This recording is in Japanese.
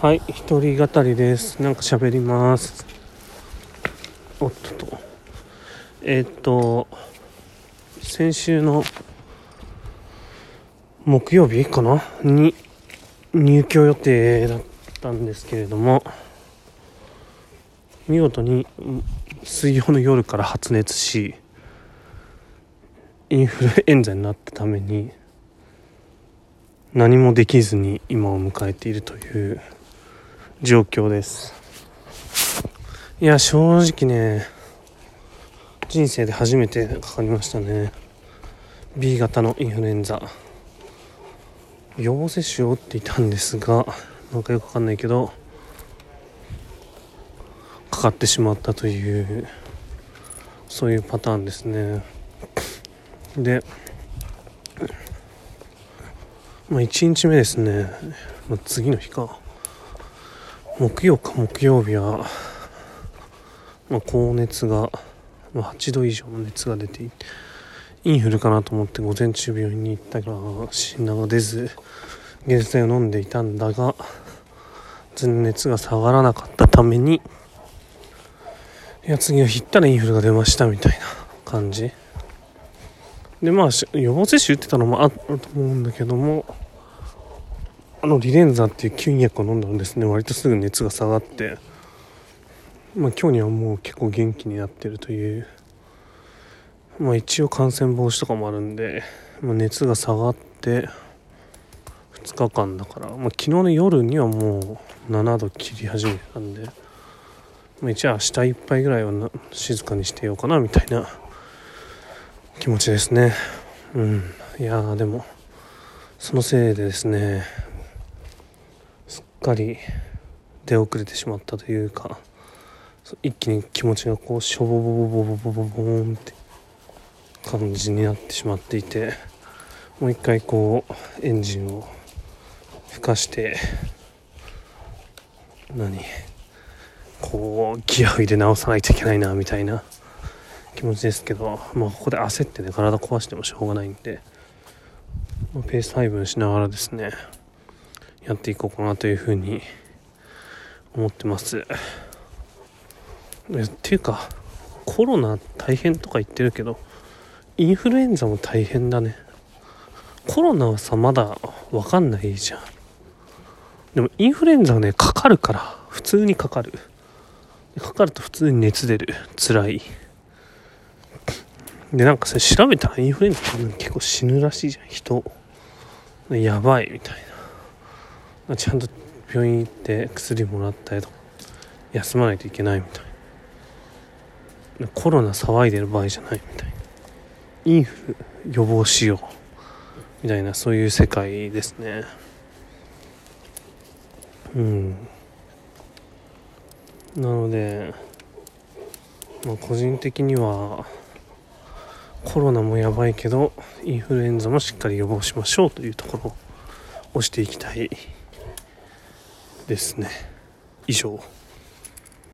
はい一人語りです。なんか喋ります。おっとと。えー、っと先週の木曜日かな？に入居予定だったんですけれども見事に水曜の夜から発熱しインフルエンザになったために何もできずに今を迎えているという状況です。いや正直ね人生で初めてかかりましたね。B 型のインフルエンザ。予防接種を打っていたんですがなんかよくわかんないけどかかってしまったというそういうパターンですね。でまあ1日目ですね、まあ、次の日か。木曜か木曜日は、まあ、高熱が、まあ、8度以上の熱が出ていてインフルかなと思って午前中病院に行ったら診断が出ず解熱剤を飲んでいたんだが全熱が下がらなかったためにいや次の日行ったらインフルが出ましたみたいな感じ。でまあ予防接種打ってたのもあると思うんだけどもあのリレンザっていう吸引薬を飲んだんですね。割とすぐ熱が下がって。まあ今日にはもう結構元気になってるという。まあ一応感染防止とかもあるんで、まあ、熱が下がって2日間だから、まあ、昨日の夜にはもう7度切り始めたんで、まあ、一応明日いっぱいぐらいはな静かにしてようかなみたいな気持ちですね。うん。いやでもそのせいでですねかり出遅れてしまったというか一気に気持ちがこうしょぼぼぼぼぼぼぼぼーんって感じになってしまっていてもう一回こうエンジンをふかして何こうギアを入れ直さないといけないなみたいな気持ちですけど、まあ、ここで焦ってね体壊してもしょうがないんで、ま、ペース配分しながらですねやっていこうかなというふうに思ってます。っていうかコロナ大変とか言ってるけどインフルエンザも大変だね。コロナはさまだ分かんないじゃん。でもインフルエンザはねかかるから普通にかかる。かかると普通に熱出る。辛い。でなんかさ調べたらインフルエンザ多分結構死ぬらしいじゃん。人。やばいみたいな。ちゃんと病院行って薬もらったりとか休まないといけないみたいな。コロナ騒いでる場合じゃないみたいな。インフル予防しようみたいなそういう世界ですね。うん。なので、まあ、個人的にはコロナもやばいけどインフルエンザもしっかり予防しましょうというところを押していきたい。ですね。以上。